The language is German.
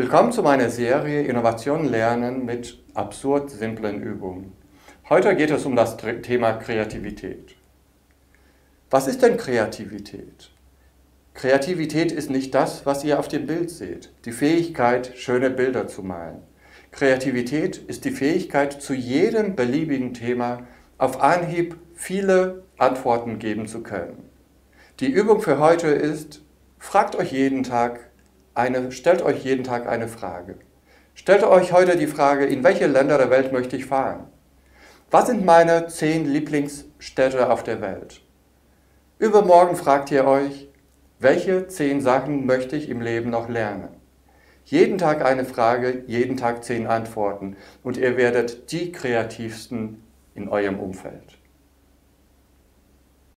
Willkommen zu meiner Serie Innovation lernen mit absurd simplen Übungen. Heute geht es um das Thema Kreativität. Was ist denn Kreativität? Kreativität ist nicht das, was ihr auf dem Bild seht, die Fähigkeit, schöne Bilder zu malen. Kreativität ist die Fähigkeit, zu jedem beliebigen Thema auf Anhieb viele Antworten geben zu können. Die Übung für heute ist, fragt euch jeden Tag, eine, stellt euch jeden Tag eine Frage. Stellt euch heute die Frage, in welche Länder der Welt möchte ich fahren? Was sind meine zehn Lieblingsstädte auf der Welt? Übermorgen fragt ihr euch, welche zehn Sachen möchte ich im Leben noch lernen? Jeden Tag eine Frage, jeden Tag zehn Antworten und ihr werdet die kreativsten in eurem Umfeld.